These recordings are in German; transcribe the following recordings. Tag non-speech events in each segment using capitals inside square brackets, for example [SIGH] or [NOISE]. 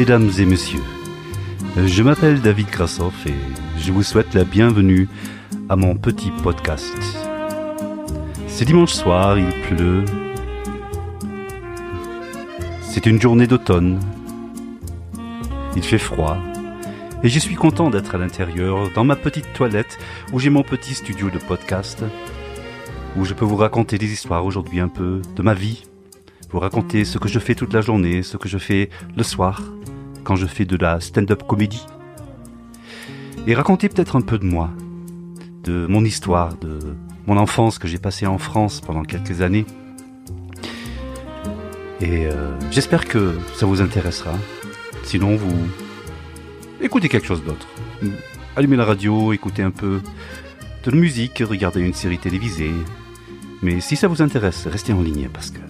Mesdames et messieurs. Je m'appelle David Krasov et je vous souhaite la bienvenue à mon petit podcast. C'est dimanche soir, il pleut. C'est une journée d'automne. Il fait froid. Et je suis content d'être à l'intérieur, dans ma petite toilette, où j'ai mon petit studio de podcast, où je peux vous raconter des histoires aujourd'hui un peu de ma vie, vous raconter ce que je fais toute la journée, ce que je fais le soir, quand je fais de la stand-up comédie. Et raconter peut-être un peu de moi, de mon histoire, de mon enfance que j'ai passée en France pendant quelques années. Et euh, j'espère que ça vous intéressera. Sinon, vous écoutez quelque chose d'autre. Allumez la radio, écoutez un peu de musique, regardez une série télévisée. Mais si ça vous intéresse, restez en ligne parce que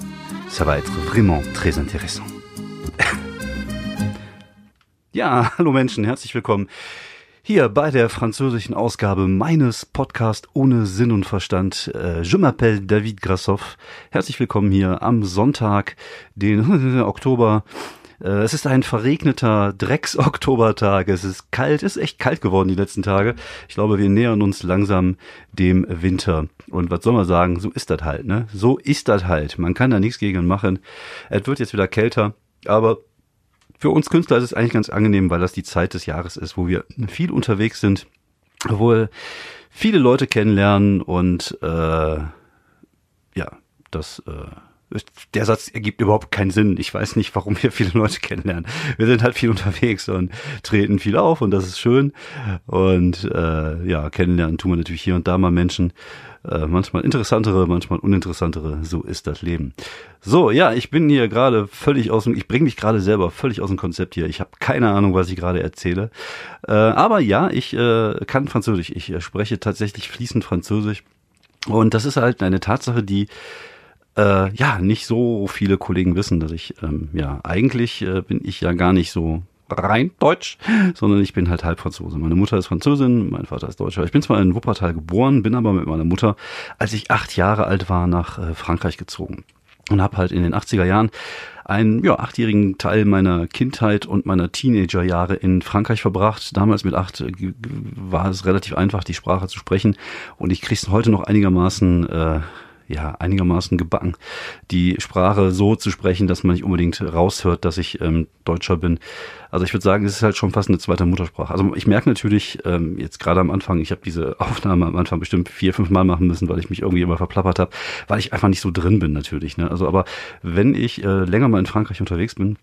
ça va être vraiment très intéressant. Ja, [LAUGHS] hallo Menschen, herzlich willkommen hier bei der französischen Ausgabe meines Podcasts ohne Sinn und Verstand. Äh, je m'appelle David Grassoff. Herzlich willkommen hier am Sonntag, den [LAUGHS] Oktober. Äh, es ist ein verregneter Drecks-Oktobertag. Es ist kalt, es ist echt kalt geworden die letzten Tage. Ich glaube, wir nähern uns langsam dem Winter. Und was soll man sagen? So ist das halt, ne? So ist das halt. Man kann da nichts gegen machen. Es wird jetzt wieder kälter, aber für uns Künstler ist es eigentlich ganz angenehm, weil das die Zeit des Jahres ist, wo wir viel unterwegs sind, wo wir viele Leute kennenlernen und äh, ja, das äh, der Satz ergibt überhaupt keinen Sinn. Ich weiß nicht, warum wir viele Leute kennenlernen. Wir sind halt viel unterwegs und treten viel auf und das ist schön. Und äh, ja, kennenlernen tun wir natürlich hier und da mal Menschen. Äh, manchmal interessantere, manchmal uninteressantere. So ist das Leben. So, ja, ich bin hier gerade völlig aus dem, ich bringe mich gerade selber völlig aus dem Konzept hier. Ich habe keine Ahnung, was ich gerade erzähle. Äh, aber ja, ich äh, kann Französisch. Ich äh, spreche tatsächlich fließend Französisch. Und das ist halt eine Tatsache, die äh, ja nicht so viele Kollegen wissen, dass ich ähm, ja eigentlich äh, bin ich ja gar nicht so rein deutsch, sondern ich bin halt halb Franzose. Meine Mutter ist Französin, mein Vater ist Deutscher. Ich bin zwar in Wuppertal geboren, bin aber mit meiner Mutter, als ich acht Jahre alt war, nach äh, Frankreich gezogen und habe halt in den 80er Jahren einen ja, achtjährigen Teil meiner Kindheit und meiner Teenagerjahre in Frankreich verbracht. Damals mit acht äh, war es relativ einfach, die Sprache zu sprechen und ich kriege es heute noch einigermaßen äh, ja, einigermaßen gebacken, die Sprache so zu sprechen, dass man nicht unbedingt raushört, dass ich ähm, Deutscher bin. Also ich würde sagen, es ist halt schon fast eine zweite Muttersprache. Also ich merke natürlich ähm, jetzt gerade am Anfang, ich habe diese [LAUGHS] Aufnahme am Anfang bestimmt vier, fünf Mal machen müssen, weil ich mich irgendwie immer verplappert habe, weil ich einfach nicht so drin bin natürlich. Ne? Also aber wenn ich äh, länger mal in Frankreich unterwegs bin,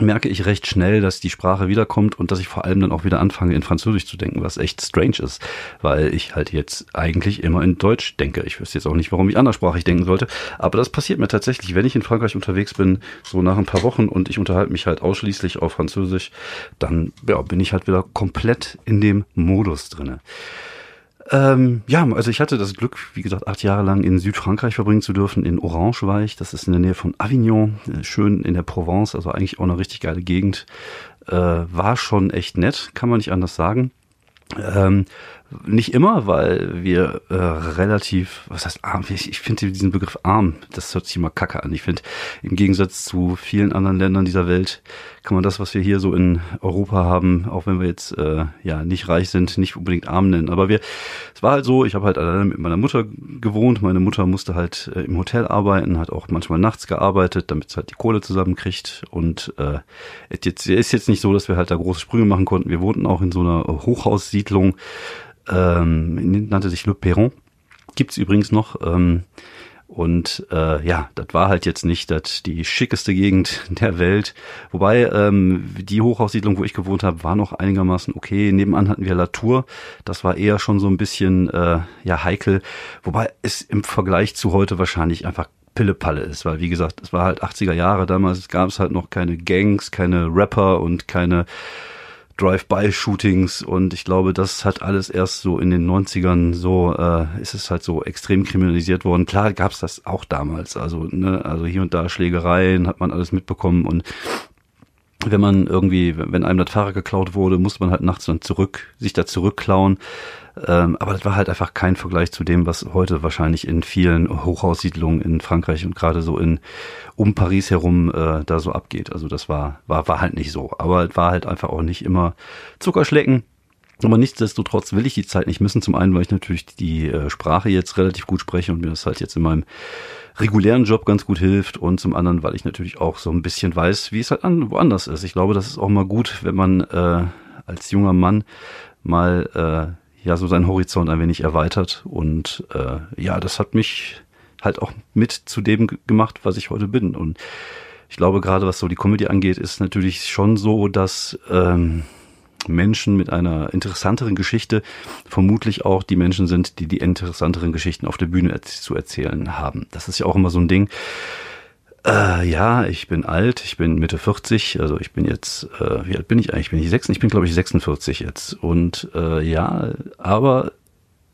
merke ich recht schnell, dass die Sprache wiederkommt und dass ich vor allem dann auch wieder anfange, in Französisch zu denken, was echt strange ist, weil ich halt jetzt eigentlich immer in Deutsch denke. Ich wüsste jetzt auch nicht, warum ich anderssprachig denken sollte, aber das passiert mir tatsächlich, wenn ich in Frankreich unterwegs bin, so nach ein paar Wochen und ich unterhalte mich halt ausschließlich auf Französisch, dann ja, bin ich halt wieder komplett in dem Modus drinne. Ähm, ja, also ich hatte das Glück, wie gesagt, acht Jahre lang in Südfrankreich verbringen zu dürfen. In Orange war ich, das ist in der Nähe von Avignon, äh, schön in der Provence, also eigentlich auch eine richtig geile Gegend. Äh, war schon echt nett, kann man nicht anders sagen. Ähm, nicht immer, weil wir äh, relativ, was heißt arm? Ich, ich finde diesen Begriff arm, das hört sich immer kacke an. Ich finde, im Gegensatz zu vielen anderen Ländern dieser Welt kann man das, was wir hier so in Europa haben, auch wenn wir jetzt äh, ja nicht reich sind, nicht unbedingt arm nennen. Aber wir, es war halt so, ich habe halt alleine mit meiner Mutter gewohnt. Meine Mutter musste halt äh, im Hotel arbeiten, hat auch manchmal nachts gearbeitet, damit sie halt die Kohle zusammenkriegt. Und äh, jetzt ist jetzt nicht so, dass wir halt da große Sprünge machen konnten. Wir wohnten auch in so einer Hochhaussiedlung ähm, nannte sich Le Perron. Gibt's übrigens noch. Ähm, und äh, ja, das war halt jetzt nicht das die schickeste Gegend [LAUGHS] der Welt. Wobei ähm, die Hochhaussiedlung, wo ich gewohnt habe, war noch einigermaßen okay. Nebenan hatten wir Latour. Das war eher schon so ein bisschen äh, ja heikel. Wobei es im Vergleich zu heute wahrscheinlich einfach Pillepalle ist, weil wie gesagt, es war halt 80er Jahre damals, gab es halt noch keine Gangs, keine Rapper und keine Drive-by-Shootings und ich glaube, das hat alles erst so in den 90ern so, äh, ist es halt so extrem kriminalisiert worden. Klar gab es das auch damals, also, ne, also hier und da Schlägereien hat man alles mitbekommen und wenn man irgendwie, wenn einem das Fahrrad geklaut wurde, musste man halt nachts dann zurück, sich da zurückklauen. Ähm, aber das war halt einfach kein Vergleich zu dem, was heute wahrscheinlich in vielen Hochhaussiedlungen in Frankreich und gerade so in um Paris herum äh, da so abgeht. Also das war, war, war halt nicht so. Aber es war halt einfach auch nicht immer Zuckerschlecken. Aber nichtsdestotrotz will ich die Zeit nicht missen. Zum einen, weil ich natürlich die äh, Sprache jetzt relativ gut spreche und mir das halt jetzt in meinem regulären Job ganz gut hilft und zum anderen, weil ich natürlich auch so ein bisschen weiß, wie es halt an, woanders ist. Ich glaube, das ist auch mal gut, wenn man äh, als junger Mann mal äh, ja so seinen Horizont ein wenig erweitert und äh, ja, das hat mich halt auch mit zu dem gemacht, was ich heute bin und ich glaube, gerade was so die Comedy angeht, ist natürlich schon so, dass ähm, Menschen mit einer interessanteren Geschichte vermutlich auch die Menschen sind, die die interessanteren Geschichten auf der Bühne zu erzählen haben. Das ist ja auch immer so ein Ding. Äh, ja, ich bin alt, ich bin Mitte 40, also ich bin jetzt, äh, wie alt bin ich eigentlich? Bin ich 6? Ich bin glaube ich 46 jetzt. Und äh, ja, aber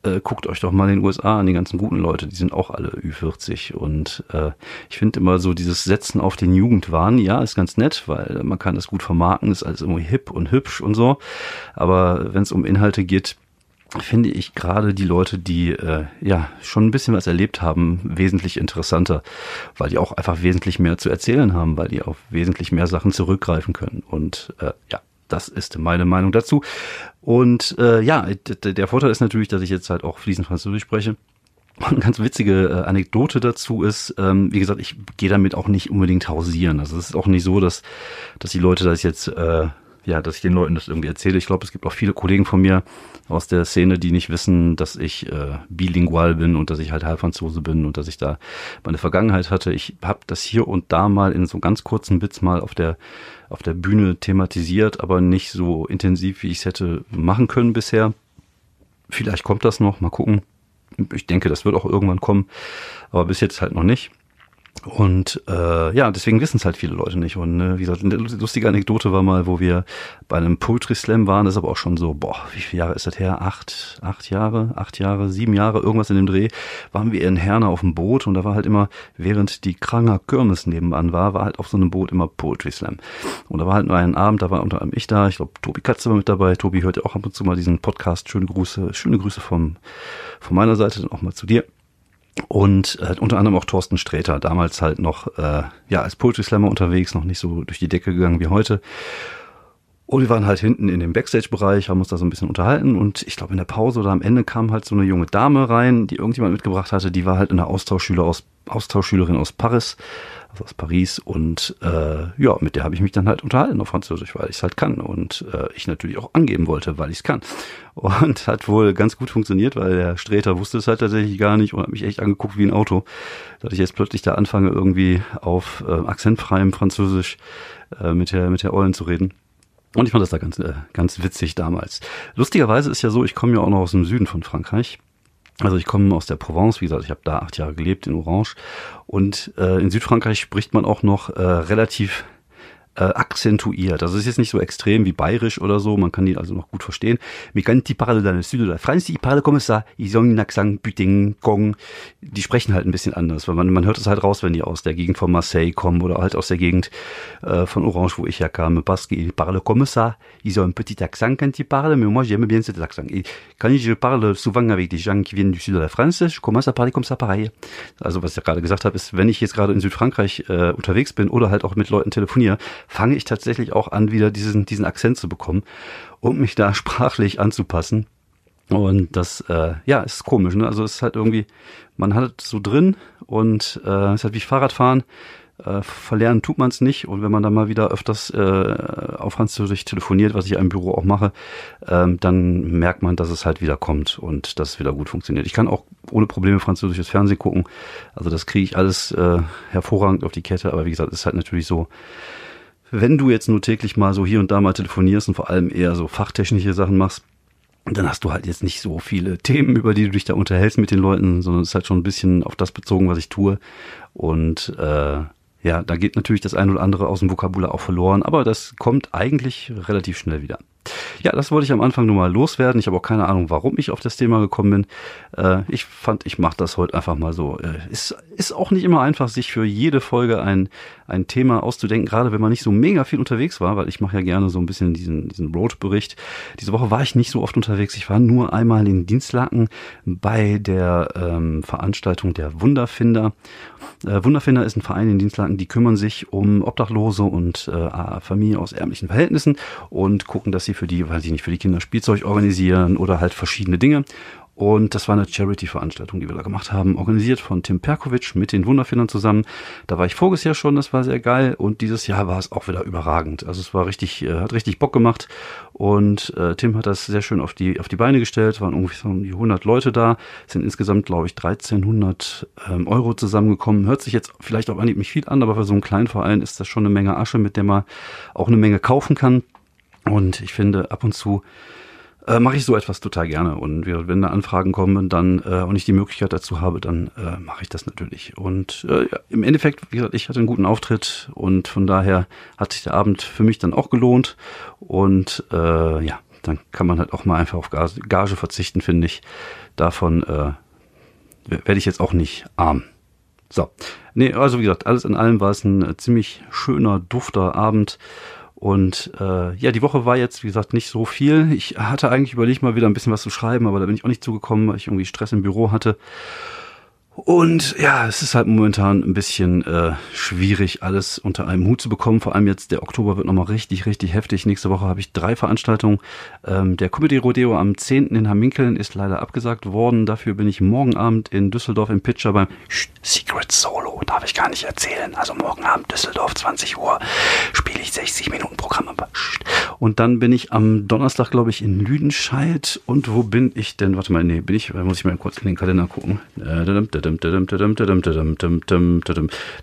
äh, guckt euch doch mal den USA an, die ganzen guten Leute, die sind auch alle Ü40. Und äh, ich finde immer so dieses Setzen auf den Jugendwahn, ja, ist ganz nett, weil man kann das gut vermarkten, ist alles irgendwie hip und hübsch und so. Aber wenn es um Inhalte geht, finde ich gerade die Leute, die äh, ja schon ein bisschen was erlebt haben, wesentlich interessanter, weil die auch einfach wesentlich mehr zu erzählen haben, weil die auf wesentlich mehr Sachen zurückgreifen können. Und äh, ja, das ist meine Meinung dazu. Und äh, ja, der Vorteil ist natürlich, dass ich jetzt halt auch fließend Französisch spreche. [LAUGHS] Eine ganz witzige äh, Anekdote dazu ist, ähm, wie gesagt, ich gehe damit auch nicht unbedingt hausieren. Also es ist auch nicht so, dass, dass die Leute das jetzt, äh, ja, dass ich den Leuten das irgendwie erzähle. Ich glaube, es gibt auch viele Kollegen von mir aus der Szene, die nicht wissen, dass ich äh, bilingual bin und dass ich halt Halbfranzose bin und dass ich da meine Vergangenheit hatte. Ich habe das hier und da mal in so ganz kurzen Bits mal auf der auf der Bühne thematisiert, aber nicht so intensiv, wie ich es hätte machen können bisher. Vielleicht kommt das noch, mal gucken. Ich denke, das wird auch irgendwann kommen, aber bis jetzt halt noch nicht. Und äh, ja, deswegen wissen es halt viele Leute nicht. Und äh, wie gesagt, eine lustige Anekdote war mal, wo wir bei einem Poetry Slam waren, das ist aber auch schon so, boah, wie viele Jahre ist das her? Acht, acht Jahre, acht Jahre, sieben Jahre, irgendwas in dem Dreh, waren wir in Herne auf dem Boot und da war halt immer, während die Kranger Kirmes nebenan war, war halt auf so einem Boot immer Poetry Slam. Und da war halt nur ein Abend, da war unter anderem ich da, ich glaube, Tobi Katze war mit dabei, Tobi hört ja auch ab und zu mal diesen Podcast, schöne Grüße, schöne Grüße vom, von meiner Seite, dann auch mal zu dir. Und äh, unter anderem auch Thorsten Sträter, damals halt noch äh, ja als Poetry Slammer unterwegs, noch nicht so durch die Decke gegangen wie heute. Und wir waren halt hinten in dem Backstage-Bereich, haben uns da so ein bisschen unterhalten und ich glaube in der Pause oder am Ende kam halt so eine junge Dame rein, die irgendjemand mitgebracht hatte, die war halt eine Austauschschüler aus, Austauschschülerin aus Paris also aus Paris. Und äh, ja, mit der habe ich mich dann halt unterhalten auf Französisch, weil ich es halt kann. Und äh, ich natürlich auch angeben wollte, weil ich es kann. Und hat wohl ganz gut funktioniert, weil der Sträter wusste es halt tatsächlich gar nicht und hat mich echt angeguckt wie ein Auto. Dass ich jetzt plötzlich da anfange, irgendwie auf äh, akzentfreiem Französisch äh, mit der, mit der Eulen zu reden. Und ich fand das da ganz, äh, ganz witzig damals. Lustigerweise ist ja so, ich komme ja auch noch aus dem Süden von Frankreich. Also ich komme aus der Provence, wie gesagt, ich habe da acht Jahre gelebt in Orange. Und äh, in Südfrankreich spricht man auch noch äh, relativ äh, akzentuiert. Also es ist jetzt nicht so extrem wie bayerisch oder so, man kann die also noch gut verstehen. Mais quand dans le sud de la France, ils parlent comme ça. Ils ont un accent putain, Kong. Die sprechen halt ein bisschen anders, weil man, man hört es halt raus, wenn die aus der Gegend von Marseille kommen oder halt aus der Gegend äh, von Orange, wo ich herkam. Parce qu'ils parlent comme ça. Ils ont un petit accent quand ils parlent, mais moi j'aime bien cet accent. Et quand je parle souvent avec des gens qui viennent du sud de la France, je commence à parler comme ça pareil. Also was ich gerade gesagt habe, ist, wenn ich jetzt gerade in Südfrankreich äh, unterwegs bin oder halt auch mit Leuten telefoniere, fange ich tatsächlich auch an, wieder diesen, diesen Akzent zu bekommen und mich da [LAUGHS] sprachlich anzupassen. Und das, äh, ja, ist komisch, ne? Also es ist halt irgendwie, man hat es so drin und äh, es ist halt wie Fahrradfahren. Äh, verlernen tut man es nicht und wenn man dann mal wieder öfters äh, auf Französisch telefoniert, was ich im Büro auch mache, ähm, dann merkt man, dass es halt wieder kommt und dass es wieder gut funktioniert. Ich kann auch ohne Probleme französisches Fernsehen gucken, also das kriege ich alles äh, hervorragend auf die Kette, aber wie gesagt, ist halt natürlich so, wenn du jetzt nur täglich mal so hier und da mal telefonierst und vor allem eher so fachtechnische Sachen machst, dann hast du halt jetzt nicht so viele [LAUGHS] Themen, über die du dich da unterhältst mit den Leuten, sondern es ist halt schon ein bisschen auf das bezogen, was ich tue. Und äh, ja, da geht natürlich das ein oder andere aus dem Vokabular auch verloren, aber das kommt eigentlich relativ schnell wieder. Ja, das wollte ich am Anfang nur mal loswerden. Ich habe auch keine Ahnung, warum ich auf das Thema gekommen bin. Äh, ich fand, ich mache das heute einfach mal so. Äh, ist, ist auch nicht immer einfach, sich für jede Folge ein, ein Thema auszudenken, gerade wenn man nicht so mega viel unterwegs war, weil ich mache ja gerne so ein bisschen diesen, diesen Road-Bericht. Diese Woche war ich nicht so oft unterwegs. Ich war nur einmal in Dienstlaken bei der ähm, Veranstaltung der Wunderfinder. Äh, Wunderfinder ist ein Verein in Dienstlaken, die kümmern sich um Obdachlose und äh, Familien aus ärmlichen Verhältnissen und gucken, dass sie für die, weiß ich nicht, für die Kinder Spielzeug organisieren oder halt verschiedene Dinge. Und das war eine Charity-Veranstaltung, die wir da gemacht haben, organisiert von Tim Perkovic mit den Wunderfindern zusammen. Da war ich voriges Jahr schon, das war sehr geil. Und dieses Jahr war es auch wieder überragend. Also es war richtig, äh, hat richtig Bock gemacht. Und äh, Tim hat das sehr schön auf die, auf die Beine gestellt. Es waren ungefähr um die 100 Leute da. Es sind insgesamt, glaube ich, 1300 ähm, Euro zusammengekommen. Hört sich jetzt vielleicht auf Anhieb nicht viel an, aber für so einen kleinen Verein ist das schon eine Menge Asche, mit der man auch eine Menge kaufen kann. Und ich finde, ab und zu äh, mache ich so etwas total gerne. Und wenn da Anfragen kommen dann äh, und ich die Möglichkeit dazu habe, dann äh, mache ich das natürlich. Und äh, ja, im Endeffekt, wie gesagt, ich hatte einen guten Auftritt und von daher hat sich der Abend für mich dann auch gelohnt. Und äh, ja, dann kann man halt auch mal einfach auf Gage, Gage verzichten, finde ich. Davon äh, werde ich jetzt auch nicht arm. So. Nee, also wie gesagt, alles in allem war es ein äh, ziemlich schöner, dufter Abend. Und äh, ja, die Woche war jetzt, wie gesagt, nicht so viel. Ich hatte eigentlich überlegt, mal wieder ein bisschen was zu schreiben, aber da bin ich auch nicht zugekommen, weil ich irgendwie Stress im Büro hatte. Und ja, es ist halt momentan ein bisschen äh, schwierig, alles unter einem Hut zu bekommen. Vor allem jetzt der Oktober wird nochmal richtig, richtig heftig. Nächste Woche habe ich drei Veranstaltungen. Ähm, der Comedy Rodeo am 10. in Hamminkeln ist leider abgesagt worden. Dafür bin ich morgen Abend in Düsseldorf im Pitcher beim Secret Solo. Darf ich gar nicht erzählen. Also morgen Abend Düsseldorf, 20 Uhr, spiele ich 60 Minuten Programm. Und dann bin ich am Donnerstag, glaube ich, in Lüdenscheid. Und wo bin ich denn? Warte mal, nee, bin ich, muss ich mal kurz in den Kalender gucken. Äh,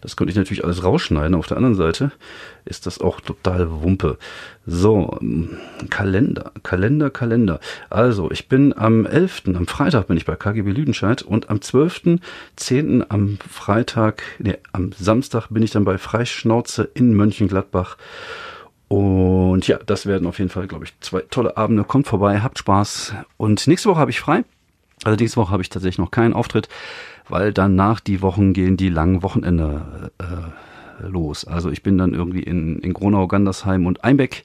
das könnte ich natürlich alles rausschneiden. Auf der anderen Seite ist das auch total Wumpe. So, Kalender, Kalender, Kalender. Also, ich bin am 11., am Freitag bin ich bei KGB Lüdenscheid und am 12.10. am Freitag, nee, am Samstag bin ich dann bei Freischnauze in Mönchengladbach. Und ja, das werden auf jeden Fall, glaube ich, zwei tolle Abende. Kommt vorbei, habt Spaß. Und nächste Woche habe ich frei. Also nächste Woche habe ich tatsächlich noch keinen Auftritt weil danach die Wochen gehen die langen Wochenende äh, los. Also ich bin dann irgendwie in, in Gronau, Gandersheim und Einbeck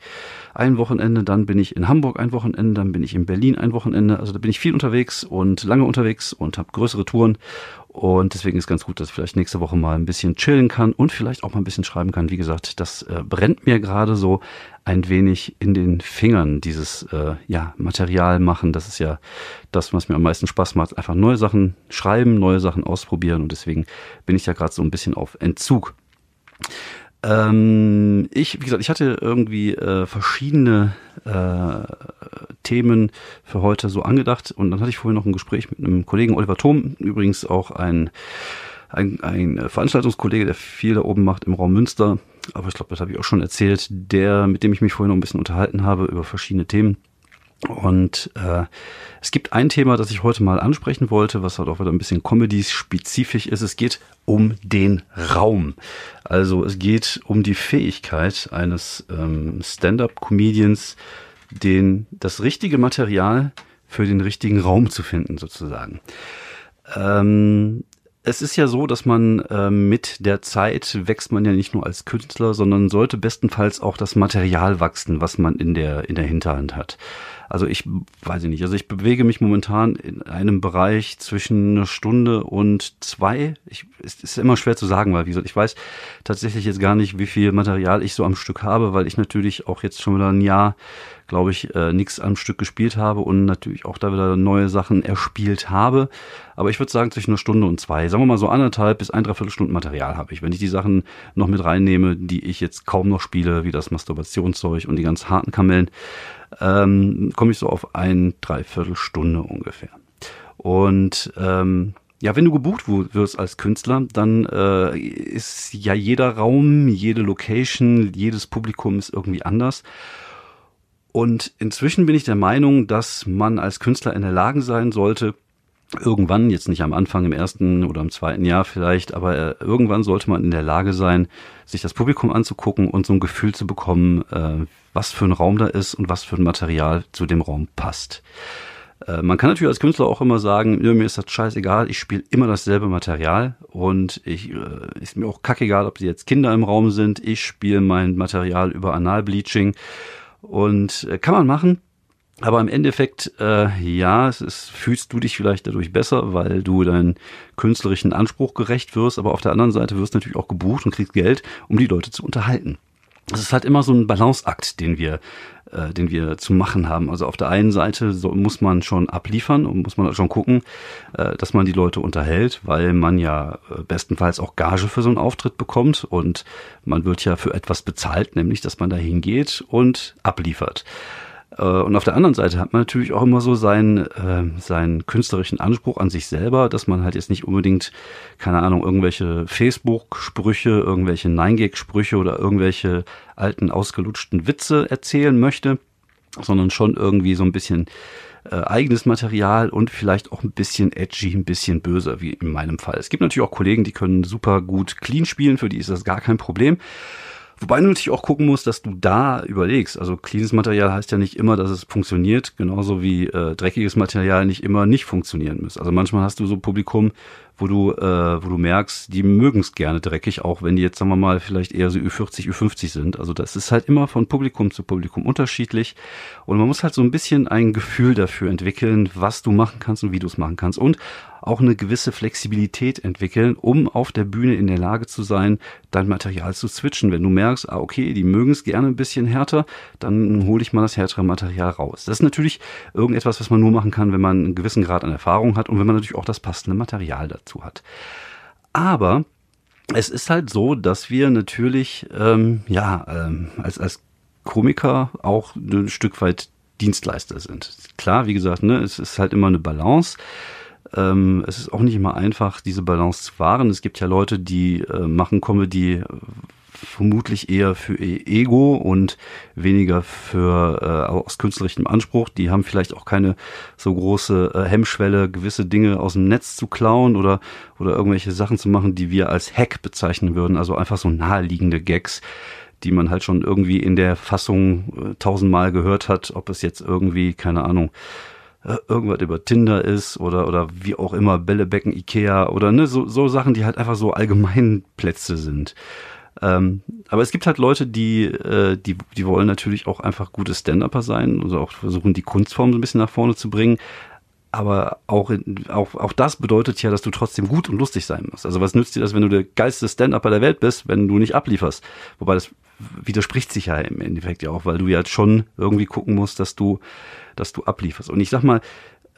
ein Wochenende, dann bin ich in Hamburg ein Wochenende, dann bin ich in Berlin ein Wochenende. Also da bin ich viel unterwegs und lange unterwegs und habe größere Touren. Und deswegen ist ganz gut, dass ich vielleicht nächste Woche mal ein bisschen chillen kann und vielleicht auch mal ein bisschen schreiben kann. Wie gesagt, das äh, brennt mir gerade so ein wenig in den Fingern, dieses äh, ja, Material machen. Das ist ja das, was mir am meisten Spaß macht. Einfach neue Sachen schreiben, neue Sachen ausprobieren. Und deswegen bin ich ja gerade so ein bisschen auf Entzug. Ähm, ich, wie gesagt, ich hatte irgendwie äh, verschiedene äh, Themen für heute so angedacht und dann hatte ich vorhin noch ein Gespräch mit einem Kollegen Oliver Thom, übrigens auch ein, ein, ein Veranstaltungskollege, der viel da oben macht im Raum Münster, aber ich glaube, das habe ich auch schon erzählt, der, mit dem ich mich vorhin noch ein bisschen unterhalten habe über verschiedene Themen. Und äh, es gibt ein Thema, das ich heute mal ansprechen wollte, was halt auch wieder ein bisschen Comedy-spezifisch ist. Es geht um den Raum. Also es geht um die Fähigkeit eines ähm, Stand-up-Comedians, den das richtige Material für den richtigen Raum zu finden, sozusagen. Ähm, es ist ja so, dass man äh, mit der Zeit wächst man ja nicht nur als Künstler, sondern sollte bestenfalls auch das Material wachsen, was man in der in der Hinterhand hat. Also ich weiß ich nicht. Also ich bewege mich momentan in einem Bereich zwischen einer Stunde und zwei. Ich, es ist immer schwer zu sagen, weil wie gesagt, ich weiß tatsächlich jetzt gar nicht, wie viel Material ich so am Stück habe, weil ich natürlich auch jetzt schon wieder ein Jahr, glaube ich, äh, nichts am Stück gespielt habe und natürlich auch da wieder neue Sachen erspielt habe. Aber ich würde sagen zwischen einer Stunde und zwei. Sagen wir mal so anderthalb bis ein, dreiviertel Stunden Material habe ich. Wenn ich die Sachen noch mit reinnehme, die ich jetzt kaum noch spiele, wie das Masturbationszeug und die ganz harten Kamellen, ähm, komme ich so auf ein Dreiviertelstunde ungefähr. Und ähm, ja, wenn du gebucht wirst als Künstler, dann äh, ist ja jeder Raum, jede Location, jedes Publikum ist irgendwie anders. Und inzwischen bin ich der Meinung, dass man als Künstler in der Lage sein sollte, irgendwann, jetzt nicht am Anfang im ersten oder im zweiten Jahr vielleicht, aber äh, irgendwann sollte man in der Lage sein, sich das Publikum anzugucken und so ein Gefühl zu bekommen, äh, was für ein Raum da ist und was für ein Material zu dem Raum passt. Äh, man kann natürlich als Künstler auch immer sagen, mir ist das scheißegal, ich spiele immer dasselbe Material und ich ist mir auch kackegal, ob die jetzt Kinder im Raum sind. Ich spiele mein Material über Analbleaching und äh, kann man machen aber im Endeffekt, äh, ja, es ist, fühlst du dich vielleicht dadurch besser, weil du deinen künstlerischen Anspruch gerecht wirst, aber auf der anderen Seite wirst du natürlich auch gebucht und kriegst Geld, um die Leute zu unterhalten. Das ist halt immer so ein Balanceakt, den wir, äh, den wir zu machen haben. Also auf der einen Seite so, muss man schon abliefern und muss man schon gucken, äh, dass man die Leute unterhält, weil man ja äh, bestenfalls auch Gage für so einen Auftritt bekommt und man wird ja für etwas bezahlt, nämlich dass man da hingeht und abliefert. Äh, und auf der anderen Seite hat man natürlich auch immer so seinen, äh, seinen künstlerischen Anspruch an sich selber, dass man halt jetzt nicht unbedingt, keine Ahnung, irgendwelche Facebook-Sprüche, irgendwelche Nein-Gag-Sprüche oder irgendwelche alten, ausgelutschten Witze erzählen möchte, sondern schon irgendwie so ein bisschen äh, eigenes Material und vielleicht auch ein bisschen edgy, ein bisschen böser, wie in meinem Fall. Es gibt natürlich auch Kollegen, die können super gut clean spielen, für die ist das gar kein Problem. Wobei du natürlich auch gucken musst, dass du da überlegst. Also cleanes Material heißt ja nicht immer, dass es funktioniert, genauso wie äh, dreckiges Material nicht immer nicht funktionieren muss. Also manchmal hast du so Publikum, wo du, äh, wo du merkst, die mögen es gerne dreckig, auch wenn die jetzt, sagen wir mal, vielleicht eher so Ü40, Ü50 sind. Also das ist halt immer von Publikum zu Publikum unterschiedlich. Und man muss halt so ein bisschen ein Gefühl dafür entwickeln, was du machen kannst und wie du es machen kannst. Und auch eine gewisse Flexibilität entwickeln, um auf der Bühne in der Lage zu sein, dein Material zu switchen. Wenn du merkst, ah, okay, die mögen es gerne ein bisschen härter, dann hole ich mal das härtere Material raus. Das ist natürlich irgendetwas, was man nur machen kann, wenn man einen gewissen Grad an Erfahrung hat und wenn man natürlich auch das passende Material dazu dazu hat. Aber es ist halt so, dass wir natürlich, ähm, ja, ähm, als, als Komiker auch ein Stück weit Dienstleister sind. Klar, wie gesagt, ne, es ist halt immer eine Balance. Ähm, es ist auch nicht immer einfach, diese Balance zu wahren. Es gibt ja Leute, die äh, machen Comedy vermutlich eher für Ego und weniger für äh, aus künstlerischem Anspruch. Die haben vielleicht auch keine so große äh, Hemmschwelle, gewisse Dinge aus dem Netz zu klauen oder oder irgendwelche Sachen zu machen, die wir als Hack bezeichnen würden. Also einfach so naheliegende Gags die man halt schon irgendwie in der Fassung äh, tausendmal gehört hat, ob es jetzt irgendwie, keine Ahnung, äh, irgendwas über Tinder ist oder oder wie auch immer Bällebecken Ikea oder ne so so Sachen die halt einfach so allgemein Plätze sind ähm, aber es gibt halt Leute, die, äh, die, die wollen natürlich auch einfach gute Stand-Upper sein und auch versuchen, die Kunstform so ein bisschen nach vorne zu bringen. Aber auch, auch, auch das bedeutet ja, dass du trotzdem gut und lustig sein musst. Also was nützt dir das, wenn du der geilste Stand-Upper der Welt bist, wenn du nicht ablieferst? Wobei das widerspricht sich ja im Endeffekt ja auch, weil du ja schon irgendwie gucken musst, dass du, dass du ablieferst. Und ich sag mal,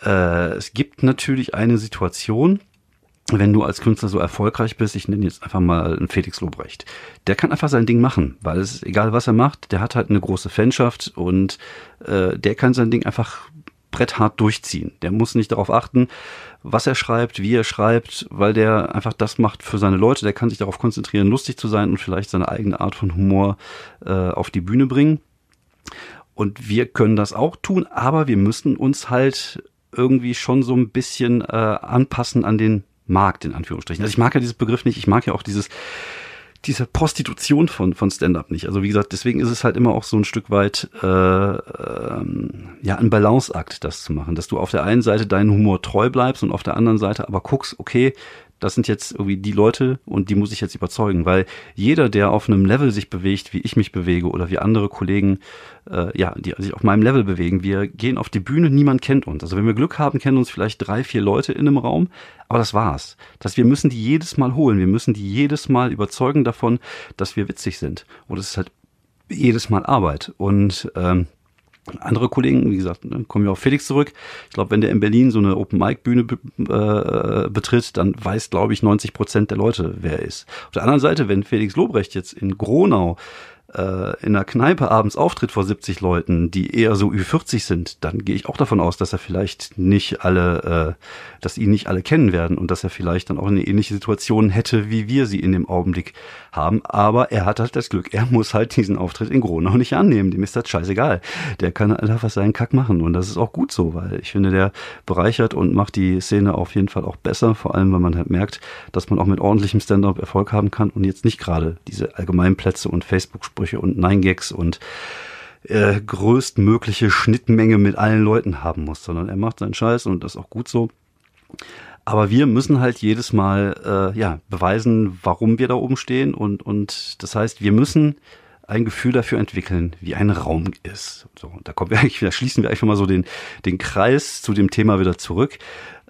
äh, es gibt natürlich eine Situation, wenn du als Künstler so erfolgreich bist, ich nenne jetzt einfach mal einen Felix Lobrecht, der kann einfach sein Ding machen, weil es ist egal, was er macht, der hat halt eine große Fanschaft und äh, der kann sein Ding einfach bretthart durchziehen. Der muss nicht darauf achten, was er schreibt, wie er schreibt, weil der einfach das macht für seine Leute. Der kann sich darauf konzentrieren, lustig zu sein und vielleicht seine eigene Art von Humor äh, auf die Bühne bringen. Und wir können das auch tun, aber wir müssen uns halt irgendwie schon so ein bisschen äh, anpassen an den Markt, in Anführungsstrichen. Also ich mag ja dieses Begriff nicht, ich mag ja auch dieses, diese Prostitution von, von Stand-up nicht. Also wie gesagt, deswegen ist es halt immer auch so ein Stück weit äh, ähm, ja ein Balanceakt, das zu machen, dass du auf der einen Seite deinen Humor treu bleibst und auf der anderen Seite aber guckst, okay, das sind jetzt irgendwie die Leute und die muss ich jetzt überzeugen, weil jeder, der auf einem Level sich bewegt, wie ich mich bewege oder wie andere Kollegen, äh, ja, die sich auf meinem Level bewegen, wir gehen auf die Bühne, niemand kennt uns. Also wenn wir Glück haben, kennen uns vielleicht drei, vier Leute in einem Raum, aber das war's. Dass wir müssen die jedes Mal holen, wir müssen die jedes Mal überzeugen davon, dass wir witzig sind. Und es ist halt jedes Mal Arbeit und ähm, andere Kollegen, wie gesagt, kommen wir auf Felix zurück. Ich glaube, wenn der in Berlin so eine Open-Mic-Bühne äh, betritt, dann weiß, glaube ich, 90 Prozent der Leute, wer er ist. Auf der anderen Seite, wenn Felix Lobrecht jetzt in Gronau äh, in einer Kneipe abends auftritt vor 70 Leuten, die eher so Ü40 sind, dann gehe ich auch davon aus, dass er vielleicht nicht alle, äh, dass ihn nicht alle kennen werden und dass er vielleicht dann auch eine ähnliche Situation hätte, wie wir sie in dem Augenblick haben. Aber er hat halt das Glück, er muss halt diesen Auftritt in Gronau nicht annehmen. Dem ist das scheißegal. Der kann einfach seinen Kack machen und das ist auch gut so, weil ich finde, der bereichert und macht die Szene auf jeden Fall auch besser, vor allem, wenn man halt merkt, dass man auch mit ordentlichem Stand-up Erfolg haben kann und jetzt nicht gerade diese Allgemeinplätze und Facebook-Sprüche und Nein-Gags und äh, größtmögliche Schnittmenge mit allen Leuten haben muss, sondern er macht seinen Scheiß und das ist auch gut so. Aber wir müssen halt jedes Mal äh, ja beweisen, warum wir da oben stehen und und das heißt, wir müssen ein Gefühl dafür entwickeln, wie ein Raum ist. So, da kommen wir [LAUGHS] eigentlich wieder, schließen wir einfach mal so den den Kreis zu dem Thema wieder zurück.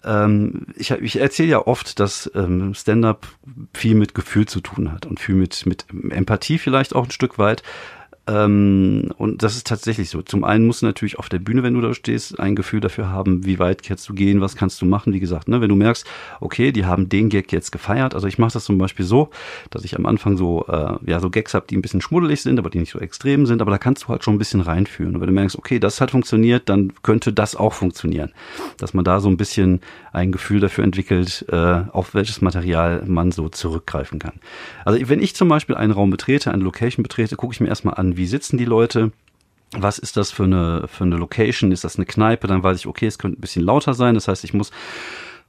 Ähm, ich, ich erzähle ja oft, dass ähm, Stand-up viel mit Gefühl zu tun hat und viel mit mit Empathie vielleicht auch ein Stück weit. Ähm, und das ist tatsächlich so. Zum einen musst du natürlich auf der Bühne, wenn du da stehst, ein Gefühl dafür haben, wie weit kannst du gehen, was kannst du machen. Wie gesagt, ne, wenn du merkst, okay, die haben den Gag jetzt gefeiert. Also ich mache das zum Beispiel so, dass ich am Anfang so, äh, ja, so Gags habe, die ein bisschen schmuddelig sind, aber die nicht so extrem sind. Aber da kannst du halt schon ein bisschen reinführen. Und wenn du merkst, okay, das hat funktioniert, dann könnte das auch funktionieren. Dass man da so ein bisschen ein Gefühl dafür entwickelt, äh, auf welches Material man so zurückgreifen kann. Also wenn ich zum Beispiel einen Raum betrete, eine Location betrete, gucke ich mir erstmal an, wie sitzen die Leute, was ist das für eine, für eine Location, ist das eine Kneipe, dann weiß ich, okay, es könnte ein bisschen lauter sein, das heißt, ich muss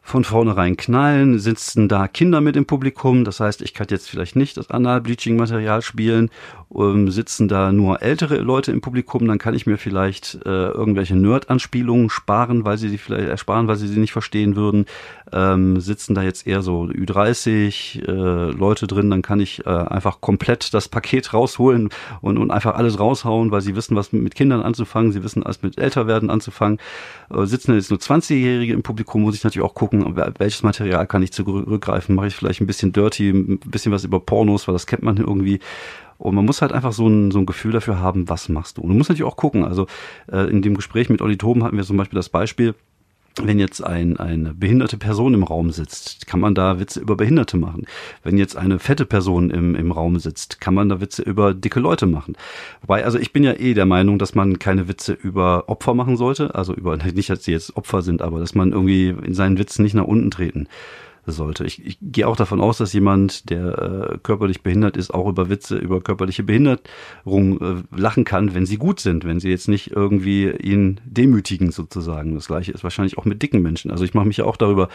von vornherein knallen, sitzen da Kinder mit im Publikum, das heißt, ich kann jetzt vielleicht nicht das Anal-Bleaching-Material spielen, ähm, sitzen da nur ältere Leute im Publikum, dann kann ich mir vielleicht äh, irgendwelche Nerd-Anspielungen sparen, weil sie die vielleicht ersparen, weil sie sie nicht verstehen würden. Ähm, sitzen da jetzt eher so Ü30 äh, Leute drin, dann kann ich äh, einfach komplett das Paket rausholen und, und einfach alles raushauen, weil sie wissen, was mit Kindern anzufangen, sie wissen, alles mit Älterwerden anzufangen. Äh, sitzen jetzt nur 20-Jährige im Publikum, muss ich natürlich auch gucken, gucken, welches Material kann ich zurückgreifen. Mache ich vielleicht ein bisschen dirty, ein bisschen was über Pornos, weil das kennt man irgendwie. Und man muss halt einfach so ein, so ein Gefühl dafür haben, was machst du. Und du musst natürlich auch gucken. Also äh, in dem Gespräch mit Olli Toben hatten wir zum Beispiel das Beispiel, wenn jetzt ein, eine behinderte Person im Raum sitzt, kann man da Witze über Behinderte machen. Wenn jetzt eine fette Person im, im Raum sitzt, kann man da Witze über dicke Leute machen. Wobei, also ich bin ja eh der Meinung, dass man keine Witze über Opfer machen sollte. Also über, [LAUGHS] nicht, dass sie jetzt Opfer sind, aber dass man irgendwie in seinen Witzen nicht nach unten treten sollte. Ich, ich gehe auch davon aus, dass jemand, der äh, körperlich behindert ist, auch über Witze über körperliche Behinderung äh, lachen kann, wenn sie gut sind, wenn sie jetzt nicht irgendwie ihn demütigen sozusagen. Das gleiche ist wahrscheinlich auch mit dicken Menschen. Also ich mache mich ja auch darüber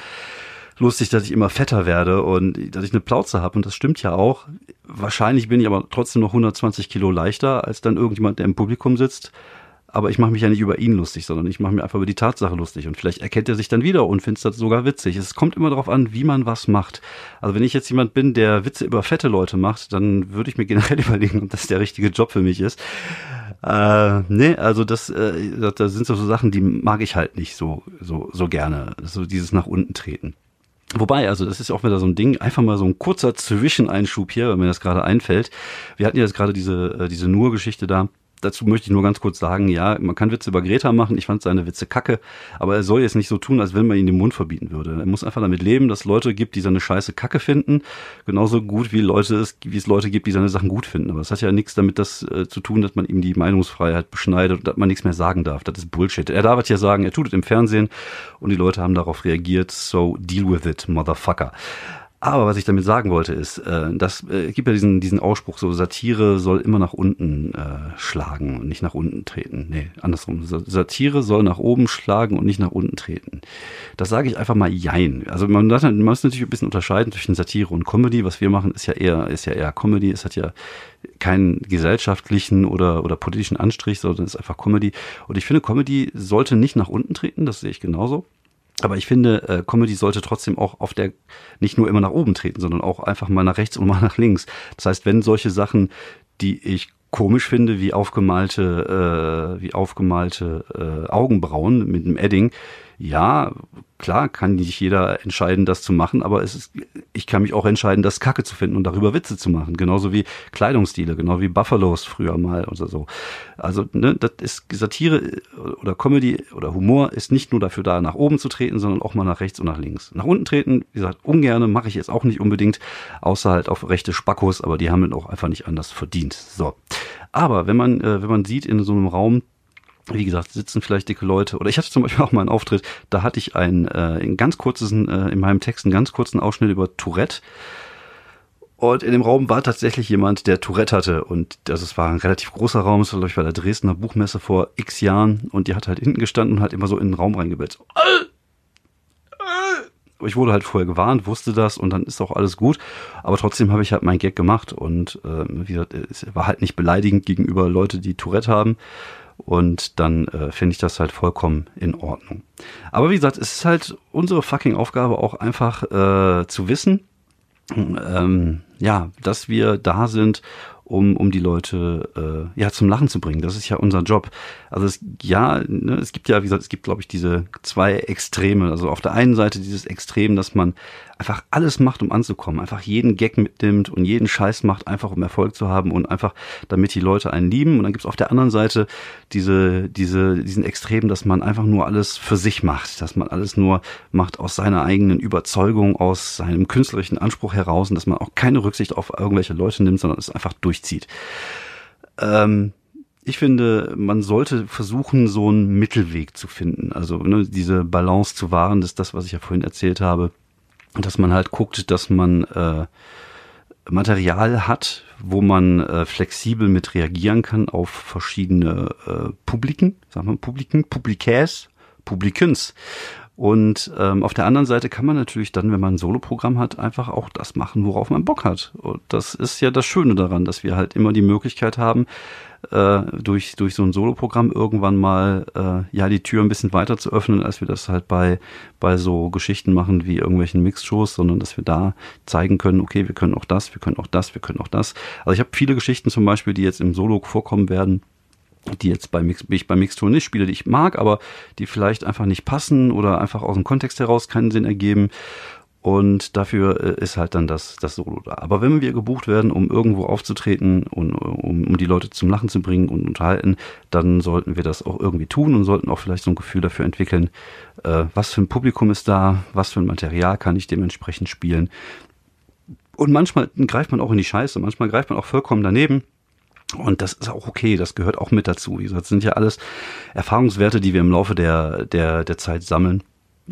lustig, dass ich immer fetter werde und dass ich eine Plauze habe und das stimmt ja auch. Wahrscheinlich bin ich aber trotzdem noch 120 Kilo leichter als dann irgendjemand, der im Publikum sitzt aber ich mache mich ja nicht über ihn lustig, sondern ich mache mir einfach über die Tatsache lustig. Und vielleicht erkennt er sich dann wieder und findet das sogar witzig. Es kommt immer darauf an, wie man was macht. Also wenn ich jetzt jemand bin, der Witze über fette Leute macht, dann würde ich mir generell [LAUGHS] überlegen, ob das der richtige Job für mich ist. Äh, nee, also das, äh, das sind so Sachen, die mag ich halt nicht so, so, so gerne. So dieses nach unten treten. Wobei, also das ist auch wieder so ein Ding, einfach mal so ein kurzer Zwischeneinschub hier, wenn mir das gerade einfällt. Wir hatten ja jetzt gerade diese, äh, diese Nur-Geschichte da dazu möchte ich nur ganz kurz sagen, ja, man kann Witze über Greta machen, ich fand seine Witze kacke, aber er soll jetzt nicht so tun, als wenn man ihn den Mund verbieten würde. Er muss einfach damit leben, dass Leute gibt, die seine Scheiße kacke finden, genauso gut wie Leute es, wie es Leute gibt, die seine Sachen gut finden. Aber es hat ja nichts damit das äh, zu tun, dass man ihm die Meinungsfreiheit beschneidet und dass man nichts mehr sagen darf. Das ist Bullshit. Er darf es ja sagen, er tut es im Fernsehen und die Leute haben darauf reagiert, so deal with it, motherfucker. Aber was ich damit sagen wollte, ist, äh, das äh, gibt ja diesen, diesen Ausspruch, so Satire soll immer nach unten äh, schlagen und nicht nach unten treten. Nee, andersrum. Satire soll nach oben schlagen und nicht nach unten treten. Das sage ich einfach mal jein. Also man, man muss natürlich ein bisschen unterscheiden zwischen Satire und Comedy. Was wir machen, ist ja eher, ist ja eher Comedy. Es hat ja keinen gesellschaftlichen oder, oder politischen Anstrich, sondern es ist einfach Comedy. Und ich finde, Comedy sollte nicht nach unten treten, das sehe ich genauso. Aber ich finde, äh, Comedy sollte trotzdem auch auf der nicht nur immer nach oben treten, sondern auch einfach mal nach rechts und mal [LAUGHS] nach links. Das heißt, wenn solche Sachen, die ich komisch finde, wie aufgemalte, äh, wie aufgemalte äh, Augenbrauen mit einem Edding, ja, klar kann nicht jeder entscheiden, das zu machen, aber es ist, ich kann mich auch entscheiden, das Kacke zu finden und darüber Witze zu machen. Genauso wie Kleidungsstile, genau wie Buffalos früher mal oder so. Also, ne, das ist Satire oder Comedy oder Humor ist nicht nur dafür da, nach oben zu treten, sondern auch mal nach rechts und nach links. Nach unten treten, wie gesagt, ungerne, mache ich jetzt auch nicht unbedingt, außer halt auf rechte Spackos, aber die haben dann auch einfach nicht anders verdient. So. Aber wenn man, äh, wenn man sieht in so einem Raum, wie gesagt, sitzen vielleicht dicke Leute. Oder ich hatte zum Beispiel auch mal einen Auftritt, da hatte ich ein, äh, ein ganz kurzes, äh, in meinem Text einen ganz kurzen Ausschnitt über Tourette. Und in dem Raum war tatsächlich jemand, der Tourette hatte. Und das es war ein relativ großer Raum, das war, glaube ich, bei der Dresdner Buchmesse vor x Jahren. Und die hat halt hinten gestanden und hat immer so in den Raum reingebellt. So, äh, ich wurde halt vorher gewarnt, wusste das und dann ist auch alles gut. Aber trotzdem habe ich halt meinen Gag gemacht und äh, wie gesagt, es war halt nicht beleidigend gegenüber Leute, die Tourette haben. Und dann äh, finde ich das halt vollkommen in Ordnung. Aber wie gesagt, es ist halt unsere fucking Aufgabe auch einfach äh, zu wissen, ähm, ja, dass wir da sind, um, um die Leute äh, ja zum Lachen zu bringen. Das ist ja unser Job. Also es, ja, ne, es gibt ja, wie gesagt, es gibt, glaube ich, diese zwei Extreme. Also auf der einen Seite dieses Extrem, dass man einfach alles macht, um anzukommen, einfach jeden Gag mitnimmt und jeden Scheiß macht, einfach um Erfolg zu haben und einfach, damit die Leute einen lieben. Und dann gibt's auf der anderen Seite diese, diese, diesen Extrem, dass man einfach nur alles für sich macht, dass man alles nur macht aus seiner eigenen Überzeugung, aus seinem künstlerischen Anspruch heraus und dass man auch keine Rücksicht auf irgendwelche Leute nimmt, sondern es einfach durchzieht. Ähm, ich finde, man sollte versuchen, so einen Mittelweg zu finden. Also ne, diese Balance zu wahren, das ist das, was ich ja vorhin erzählt habe dass man halt guckt, dass man äh, Material hat, wo man äh, flexibel mit reagieren kann auf verschiedene äh, Publiken, sagen wir Publiken, Publikäs, Publikens. Und ähm, auf der anderen Seite kann man natürlich dann, wenn man ein Soloprogramm hat, einfach auch das machen, worauf man Bock hat. Und das ist ja das Schöne daran, dass wir halt immer die Möglichkeit haben, äh, durch, durch so ein Soloprogramm irgendwann mal äh, ja die Tür ein bisschen weiter zu öffnen, als wir das halt bei, bei so Geschichten machen wie irgendwelchen Mixshows, sondern dass wir da zeigen können, okay, wir können auch das, wir können auch das, wir können auch das. Also ich habe viele Geschichten zum Beispiel, die jetzt im Solo vorkommen werden, die jetzt bei Mix, ich bei Mixtour nicht spiele, die ich mag, aber die vielleicht einfach nicht passen oder einfach aus dem Kontext heraus keinen Sinn ergeben. Und dafür äh, ist halt dann das, das Solo da. Aber wenn wir gebucht werden, um irgendwo aufzutreten und um, um die Leute zum Lachen zu bringen und unterhalten, dann sollten wir das auch irgendwie tun und sollten auch vielleicht so ein Gefühl dafür entwickeln, äh, was für ein Publikum ist da, was für ein Material kann ich dementsprechend spielen. Und manchmal greift man auch in die Scheiße, manchmal greift man auch vollkommen daneben. Und das ist auch okay, das gehört auch mit dazu. Wie gesagt, das sind ja alles Erfahrungswerte, die wir im Laufe der, der, der Zeit sammeln.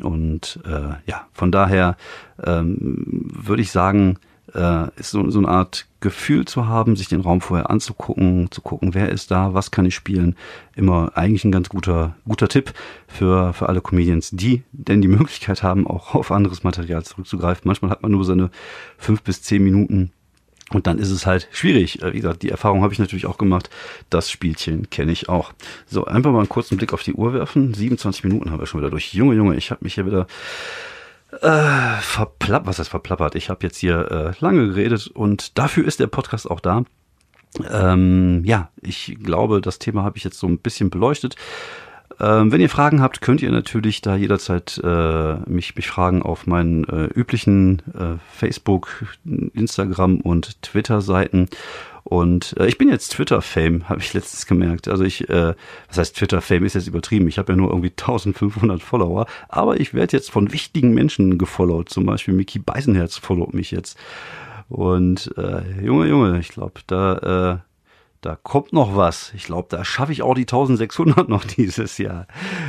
Und äh, ja, von daher ähm, würde ich sagen, äh, ist so, so eine Art Gefühl zu haben, sich den Raum vorher anzugucken, zu gucken, wer ist da, was kann ich spielen, immer eigentlich ein ganz guter, guter Tipp für, für alle Comedians, die denn die Möglichkeit haben, auch auf anderes Material zurückzugreifen. Manchmal hat man nur seine fünf bis zehn Minuten und dann ist es halt schwierig. Äh, wie gesagt, die Erfahrung habe ich natürlich auch gemacht. Das Spielchen kenne ich auch. So, einfach mal einen kurzen Blick auf die Uhr werfen. 27 Minuten haben wir schon wieder durch. Junge, Junge, ich habe mich hier wieder äh, verplappert. Was heißt verplappert? Ich habe jetzt hier äh, lange geredet und dafür ist der Podcast auch da. Ähm, ja, ich glaube, das Thema habe ich jetzt so ein bisschen beleuchtet. Ähm, wenn ihr Fragen habt, könnt ihr natürlich da jederzeit äh, mich, mich fragen auf meinen äh, üblichen äh, Facebook, Instagram und Twitter-Seiten. Und äh, ich bin jetzt Twitter-Fame, [LAUGHS] habe ich letztens gemerkt. Also ich, äh, was heißt Twitter-Fame ist jetzt übertrieben. Ich habe ja nur irgendwie 1500 Follower. Aber ich werde jetzt von wichtigen Menschen gefollowt. Zum Beispiel Mickey Beisenherz followt mich jetzt. Und äh, Junge, Junge, ich glaube, da... Da kommt noch was. Ich glaube, da schaffe ich auch die 1600 noch [LAUGHS] dieses Jahr.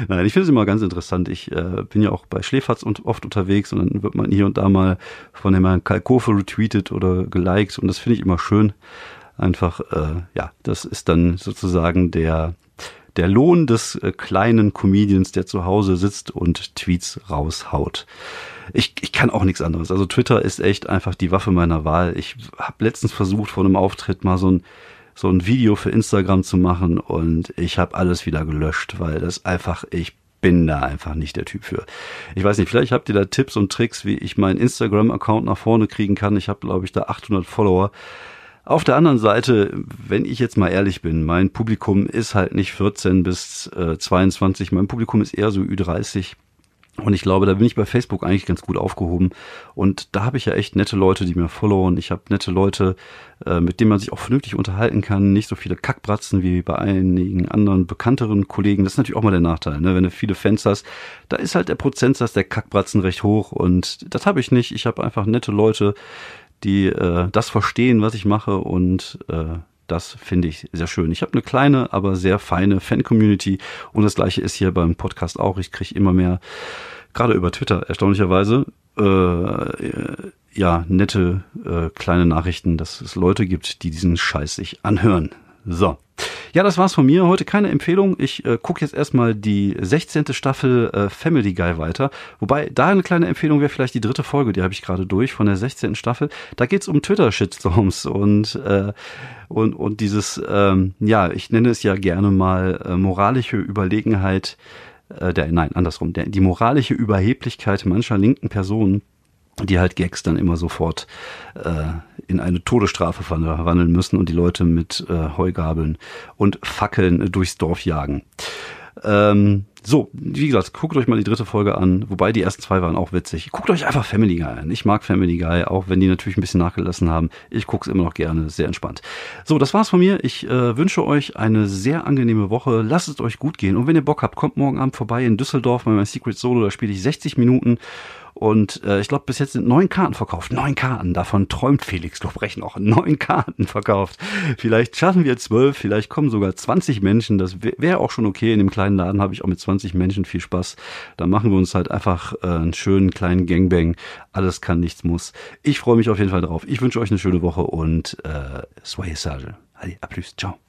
Nein, ich finde es immer ganz interessant. Ich äh, bin ja auch bei Schläferz und oft unterwegs und dann wird man hier und da mal von dem Herrn Kalkofe retweetet oder geliked und das finde ich immer schön. Einfach, äh, ja, das ist dann sozusagen der, der Lohn des äh, kleinen Comedians, der zu Hause sitzt und Tweets raushaut. Ich, ich kann auch nichts anderes. Also Twitter ist echt einfach die Waffe meiner Wahl. Ich habe letztens versucht, vor einem Auftritt mal so ein so ein Video für Instagram zu machen und ich habe alles wieder gelöscht, weil das einfach, ich bin da einfach nicht der Typ für. Ich weiß nicht, vielleicht habt ihr da Tipps und Tricks, wie ich meinen Instagram-Account nach vorne kriegen kann. Ich habe, glaube ich, da 800 Follower. Auf der anderen Seite, wenn ich jetzt mal ehrlich bin, mein Publikum ist halt nicht 14 bis äh, 22, mein Publikum ist eher so Ü30. Und ich glaube, da bin ich bei Facebook eigentlich ganz gut aufgehoben. Und da habe ich ja echt nette Leute, die mir followen. Ich habe nette Leute, äh, mit denen man sich auch vernünftig unterhalten kann. Nicht so viele Kackbratzen wie bei einigen anderen bekannteren Kollegen. Das ist natürlich auch mal der Nachteil. Ne? Wenn du viele Fans hast, da ist halt der Prozentsatz der Kackbratzen recht hoch. Und das habe ich nicht. Ich habe einfach nette Leute, die äh, das verstehen, was ich mache und äh, Das finde ich sehr schön. Ich habe eine kleine, aber sehr feine Fan-Community und das gleiche ist hier beim Podcast auch. Ich kriege immer mehr, gerade über Twitter erstaunlicherweise, äh, ja, nette äh, kleine Nachrichten, dass es Leute gibt, die diesen Scheiß sich anhören. So. Ja, das war's von mir. Heute keine Empfehlung. Ich äh, gucke jetzt erstmal die 16. Staffel äh, Family Guy weiter. Wobei, da eine kleine Empfehlung wäre vielleicht die dritte Folge, die habe ich gerade durch von der 16. Staffel. Da geht's um Twitter-Shitstorms und, äh, und, und dieses, ähm, ja, ich nenne es ja gerne mal äh, moralische Überlegenheit, äh, der, nein, andersrum, der, die moralische Überheblichkeit mancher linken Personen die halt Gags dann immer sofort äh, in eine Todesstrafe verwandeln müssen und die Leute mit äh, Heugabeln und Fackeln äh, durchs Dorf jagen. Ähm, so, wie gesagt, guckt euch mal die dritte Folge an, wobei die ersten zwei waren auch witzig. Guckt euch einfach Family Guy an. Ich mag Family Guy, auch wenn die natürlich ein bisschen nachgelassen haben. Ich gucke es immer noch gerne, sehr entspannt. So, das war's von mir. Ich äh, wünsche euch eine sehr angenehme Woche. Lasst es euch gut gehen. Und wenn ihr Bock habt, kommt morgen Abend vorbei in Düsseldorf bei meinem Secret Solo. Da spiele ich 60 Minuten und äh, ich glaube, bis jetzt sind neun Karten verkauft. Neun Karten. Davon träumt Felix Lobrecht noch. [LAUGHS] Neun Karten verkauft. Vielleicht schaffen wir zwölf, vielleicht kommen sogar 20 Menschen. Das wäre wär auch schon okay. In dem kleinen Laden habe ich auch mit 20 Menschen viel Spaß. Da machen wir uns halt einfach äh, einen schönen kleinen Gangbang. Alles kann, nichts muss. Ich freue mich auf jeden Fall drauf. Ich wünsche euch eine schöne Woche und äh, soyez sage. Allez, à plus. Ciao.